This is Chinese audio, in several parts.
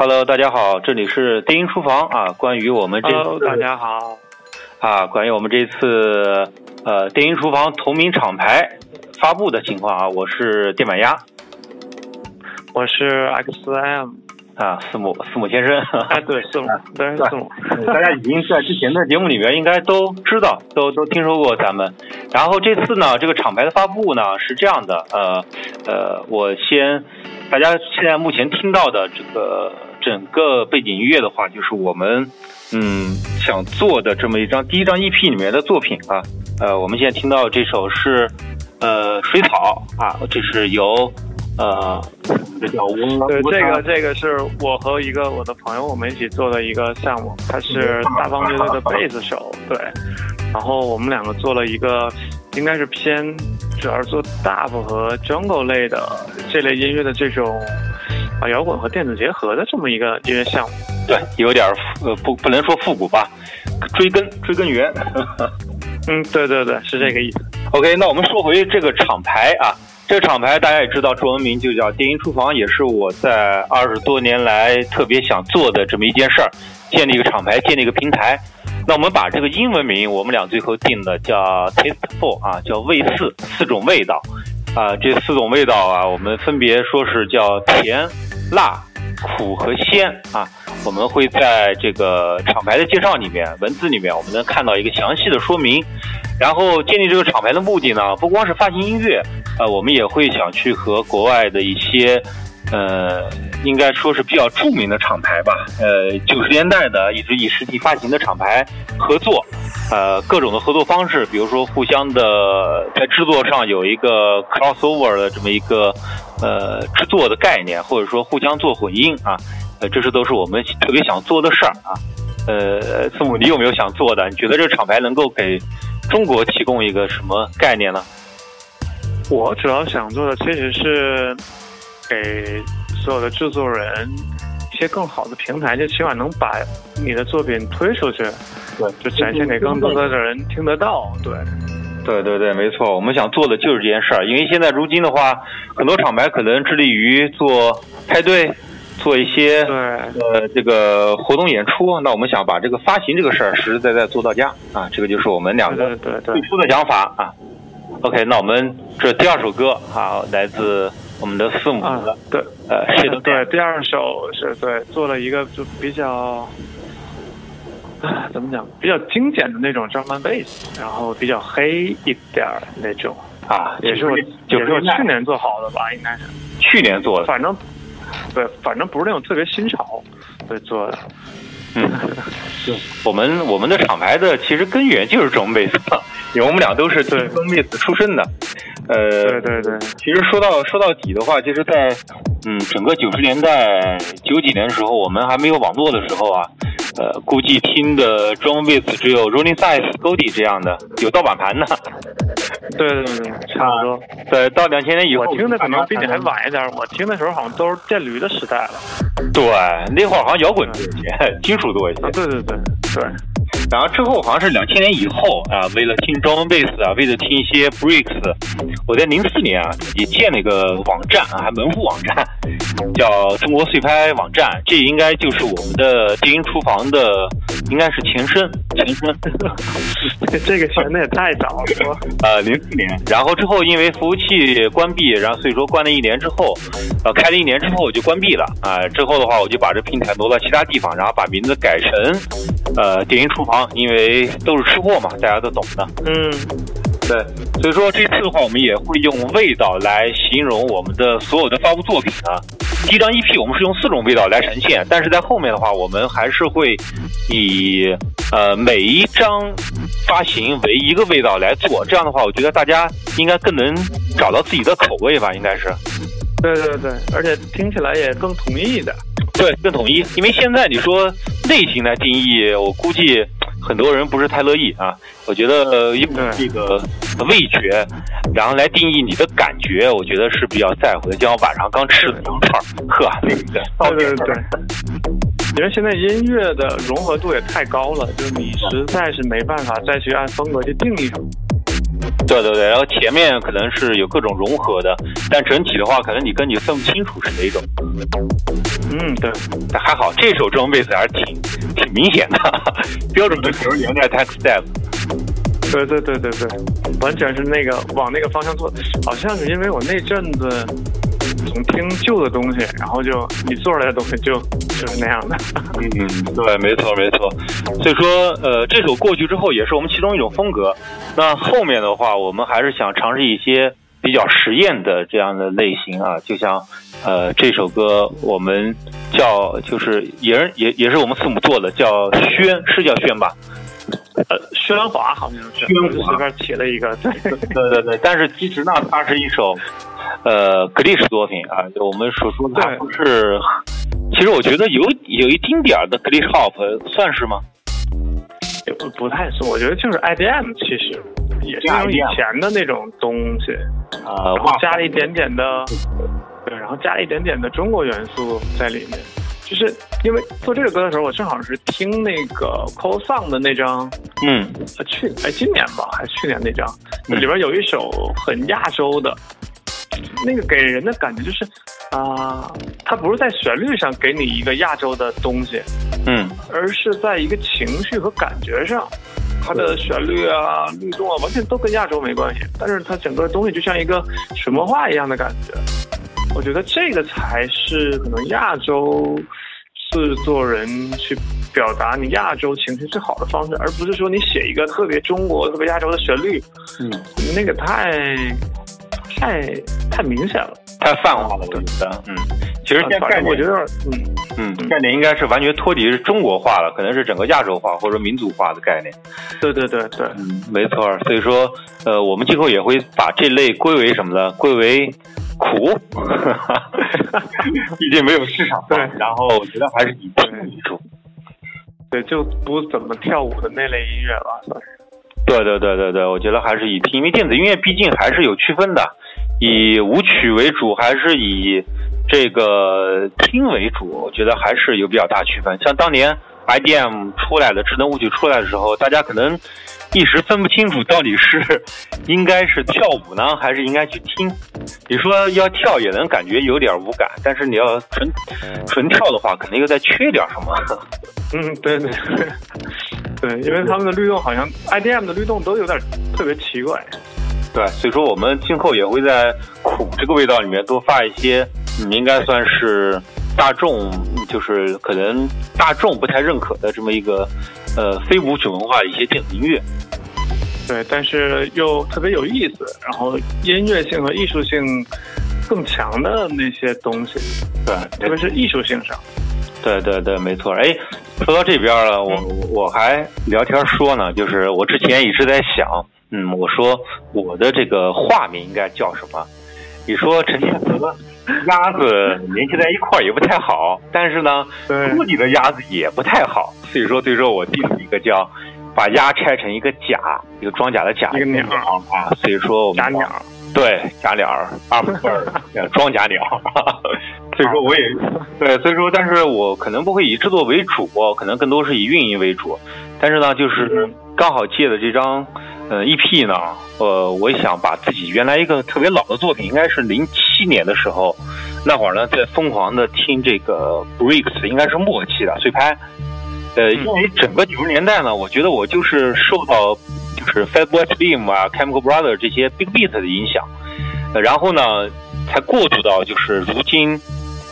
Hello，大家好，这里是电音厨房啊。关于我们这，Hello，大家好啊，关于我们这次呃电音厨房同名厂牌发布的情况啊，我是电板鸭，我是 XM 啊，四母四母先生，哎，对，四母，对，四母，大家已经在之前的节目里面应该都知道，都都听说过咱们。然后这次呢，这个厂牌的发布呢是这样的，呃呃，我先，大家现在目前听到的这个。整个背景音乐的话，就是我们嗯想做的这么一张第一张 EP 里面的作品啊。呃，我们现在听到这首是呃水草啊，这是由呃这叫对这个这个是我和一个我的朋友我们一起做的一个项目，他是大方乐队的贝斯手，对。然后我们两个做了一个应该是偏主要是做 Dub 和 Jungle 类的这类音乐的这种。把摇滚和电子结合的这么一个音乐项目，对，有点呃不不能说复古吧，追根追根源。嗯，对对对，是这个意思。OK，那我们说回这个厂牌啊，这个厂牌大家也知道，中文名就叫电音厨房，也是我在二十多年来特别想做的这么一件事儿，建立一个厂牌，建立一个平台。那我们把这个英文名，我们俩最后定的叫 Tasteful 啊，叫味四四种味道啊，这四种味道啊，我们分别说是叫甜。辣、苦和鲜啊，我们会在这个厂牌的介绍里面、文字里面，我们能看到一个详细的说明。然后建立这个厂牌的目的呢，不光是发行音乐，呃，我们也会想去和国外的一些，呃，应该说是比较著名的厂牌吧，呃，九十年代的一直以实体发行的厂牌合作，呃，各种的合作方式，比如说互相的在制作上有一个 crossover 的这么一个。呃，制作的概念，或者说互相做混音啊，呃，这是都是我们特别想做的事儿啊。呃，字母，你有没有想做的？你觉得这个厂牌能够给中国提供一个什么概念呢？我主要想做的其实是给所有的制作人一些更好的平台，就起码能把你的作品推出去，对，就展现给更多的人听得到，对。对对对，没错，我们想做的就是这件事儿。因为现在如今的话，很多厂牌可能致力于做派对，做一些呃这个活动演出。那我们想把这个发行这个事儿实实在在做到家啊，这个就是我们两个最初的想法啊。OK，那我们这第二首歌啊，来自我们的父母的，对，呃，是的，对，第二首是对做了一个就比较。啊，怎么讲？比较精简的那种 drum and bass，然后比较黑一点儿那种啊，也是我也是我去年做好的吧，应该是去年做的。反正对，反正不是那种特别新潮，对做的。嗯，我们我们的厂牌的其实根源就是 drum bass，因为我们俩都是 drum bass 出身的。呃，对对对。其实说到说到底的话，就是在嗯整个九十年代九几年的时候，我们还没有网络的时候啊。呃，估计听的装备只有 Rolling Size、Goldie 这样的，有盗版盘的。对对对，差不多。对，到两千年以后，我听的可能比你还晚一点。我听的时候好像都是电驴的时代了。对，那会儿好像摇滚多一些，金属多一些。对对对对。然后之后好像是两千年以后啊，为了听 drum bass 啊，为了听一些 breaks，我在零四年啊也建了一个网站啊，还门户网站，叫中国碎拍网站。这应该就是我们的电音厨房的，应该是前身。前身，这个选的也太早了？呃，零四年。然后之后因为服务器关闭，然后所以说关了一年之后，呃，开了一年之后我就关闭了啊。之后的话，我就把这平台挪到其他地方，然后把名字改成呃电音厨房。因为都是吃货嘛，大家都懂的。嗯，对，所以说这次的话，我们也会用味道来形容我们的所有的发布作品啊。第一张 EP 我们是用四种味道来呈现，但是在后面的话，我们还是会以呃每一张发行为一个味道来做。这样的话，我觉得大家应该更能找到自己的口味吧，应该是。对对对，而且听起来也更统一一点。对，更统一。因为现在你说类型来定义，我估计。很多人不是太乐意啊，我觉得用这个味觉，然后来定义你的感觉，我觉得是比较在乎的。就像晚上刚吃的羊串，呵，对对对对。因为现在音乐的融合度也太高了，就你实在是没办法再去按风格去定义什么。对对对，然后前面可能是有各种融合的，但整体的话，可能你根本分不清楚是哪种。嗯，对，还好，这首中贝斯还是挺挺明显的，标准的九十年代 tech step。对对对对对，完全是那个往那个方向做，好像是因为我那阵子总听旧的东西，然后就你做出来的东西就就是那样的。嗯，对，没错没错。所以说，呃，这首过去之后也是我们其中一种风格。那后面的话，我们还是想尝试一些比较实验的这样的类型啊，就像呃这首歌我们叫就是也是也也是我们父母做的，叫宣，是叫宣吧？呃，喧哗好像是，喧哗随便起了一个，对对对对。但是其实呢，它是一首呃格力式作品啊，就我们所说的不是。其实我觉得有有一丁点儿的 glitch hop 算是吗？也不不太是，我觉得就是 IDM，其实也是用以前的那种东西啊，然后加了一点点的，对，然后加了一点点的中国元素在里面。就是因为做这首歌的时候，我正好是听那个 Cold Song 的那张，嗯，去哎今年吧，还是去年那张，里边有一首很亚洲的，那个给人的感觉就是啊，它不是在旋律上给你一个亚洲的东西，嗯，而是在一个情绪和感觉上，它的旋律啊、律动啊，完全都跟亚洲没关系，但是它整个东西就像一个水墨画一样的感觉。我觉得这个才是可能亚洲制作人去表达你亚洲情绪最好的方式，而不是说你写一个特别中国、特别亚洲的旋律，嗯，那个太太太明显了，太泛化了，我觉得，嗯，其实现在我觉得，嗯嗯，概念应该是完全脱离中国化了，可能是整个亚洲化或者民族化的概念。对对对对，嗯，没错。所以说，呃，我们今后也会把这类归为什么呢？归为。苦，毕竟没有市场。对，然后我觉得还是以听为主。对，就不怎么跳舞的那类音乐吧，算是。对对对对对，我觉得还是以听，因为电子音乐毕竟还是有区分的，以舞曲为主还是以这个听为主，我觉得还是有比较大区分。像当年 IDM 出来的智能舞曲出来的时候，大家可能。一时分不清楚到底是应该是跳舞呢，还是应该去听。你说要跳也能感觉有点无感，但是你要纯纯跳的话，肯定又在缺点什么。嗯，对对对，因为他们的律动好像 IDM 的律动都有点特别奇怪。对，所以说我们今后也会在苦这个味道里面多发一些，嗯，应该算是大众，就是可能大众不太认可的这么一个。呃，非舞曲文化的一些电子音乐，对，但是又特别有意思，然后音乐性和艺术性更强的那些东西，对，特别是艺术性上，对对对，没错。哎，说到这边了，我我还聊天说呢，就是我之前一直在想，嗯，我说我的这个化名应该叫什么？你说陈天和鸭子联系在一块儿也不太好，但是呢，屋里的鸭子也不太好。所以说，最终我定了一个叫把鸭拆成一个甲，一个装甲的甲，一个鸟啊。所以说我们甲鸟，对甲鸟，二不二 装甲鸟。所以说我也对，所以说，但是我可能不会以制作为主，可能更多是以运营为主。但是呢，就是刚好借的这张呃 EP 呢，呃，我想把自己原来一个特别老的作品，应该是零七年的时候，那会儿呢在疯狂的听这个 Breaks，应该是末期的碎拍。呃，因为整个九十年代呢，我觉得我就是受到就是 Fatboy Slim 啊、Chemical Brothers 这些 Big Beat 的影响，呃，然后呢，才过渡到就是如今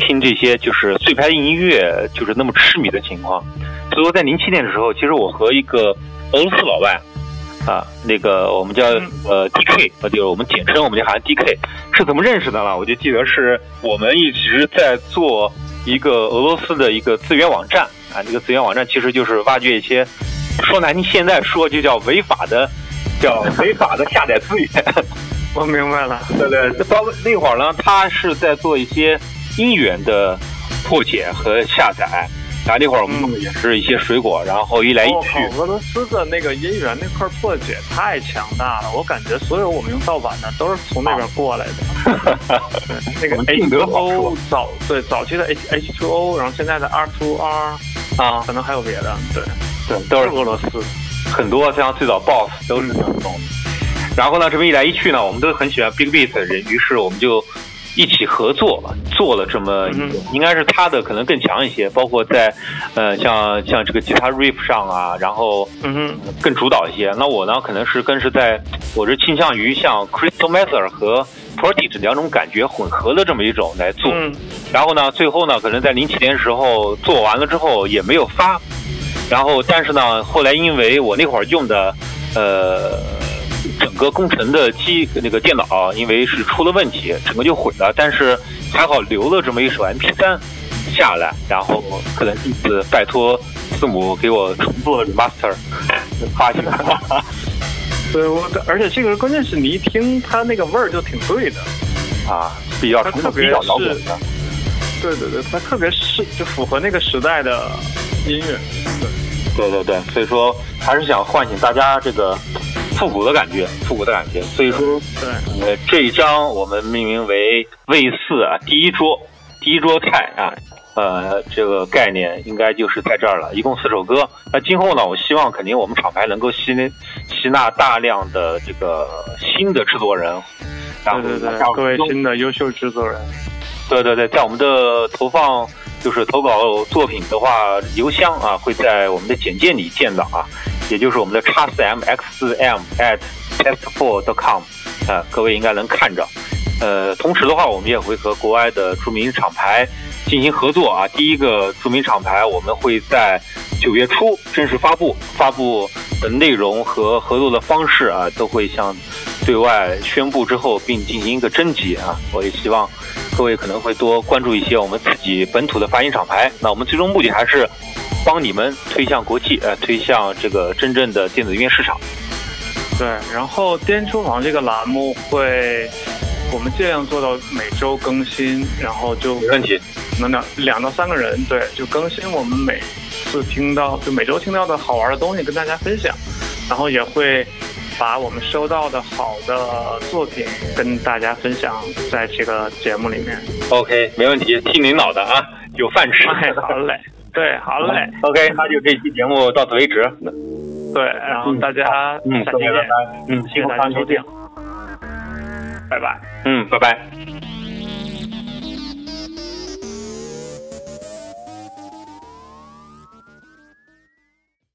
听这些就是碎拍音乐就是那么痴迷的情况。所以说，在零七年的时候，其实我和一个俄罗斯老外啊，那个我们叫呃 DK，呃，就是我们简称我们就喊 DK，是怎么认识的呢？我就记得是我们一直在做一个俄罗斯的一个资源网站。啊，这个资源网站其实就是挖掘一些，说难听，现在说就叫违法的，叫违法的下载资源。我明白了，对对，包括那会儿呢，他是在做一些音源的破解和下载。然后那会儿我们弄的也是一些水果，然后一来一去。俄罗斯的那个音源那块破解太强大了，我感觉所有我们用盗版的都是从那边过来的。那个 H2O 早对早期的 H H2O，然后现在的 R2R。啊，可能还有别的，对，对，都是俄罗斯，很多像最早 BOSS 都是这样弄的。然后呢，这么一来一去呢，我们都很喜欢 Big Beat 的人，于是我们就一起合作做了这么一个，嗯应该是他的可能更强一些，包括在呃像像这个吉他 riff 上啊，然后嗯哼，更主导一些。那我呢，可能是更是在，我是倾向于像 Crystal Method 和 Prodigy 两种感觉混合的这么一种来做。嗯。然后呢，最后呢，可能在零七年时候做完了之后也没有发，然后但是呢，后来因为我那会儿用的呃整个工程的机那个电脑，因为是出了问题，整个就毁了，但是还好留了这么一首 MP 3下来，然后可能这次拜托字母给我重做了 remaster 发行。对我，而且这个关键是你一听它那个味儿就挺对的，啊，比较特别比较摇滚的。对对对，它特别是就符合那个时代的音乐，对对对，所以说还是想唤醒大家这个复古的感觉，复古的感觉。所以说，对，呃，这一张我们命名为 V 四啊，第一桌，第一桌菜啊，呃，这个概念应该就是在这儿了。一共四首歌。那今后呢，我希望肯定我们厂牌能够吸吸纳大量的这个新的制作人，然后对对对，各位新的优秀制作人，对对对，在我们的投放就是投稿作品的话，邮箱啊会在我们的简介里见到啊，也就是我们的叉四 m x 四 m at test4.com 啊，各位应该能看着。呃，同时的话，我们也会和国外的著名厂牌进行合作啊。第一个著名厂牌，我们会在九月初正式发布，发布的内容和合作的方式啊，都会向对外宣布之后，并进行一个征集啊。我也希望各位可能会多关注一些我们自己本土的发行厂牌。那我们最终目的还是帮你们推向国际，呃，推向这个真正的电子音乐市场。对，然后颠厨房这个栏目会，我们尽量做到每周更新，然后就没问题。能两两到三个人，对，就更新我们每次听到，就每周听到的好玩的东西跟大家分享，然后也会把我们收到的好的作品跟大家分享在这个节目里面。OK，没问题，听领导的啊，有饭吃。哎，好嘞，对，好嘞，OK，那就这期节目到此为止。对，然后大家嗯，下期见。嗯，辛苦大家收听，拜拜。嗯，拜拜。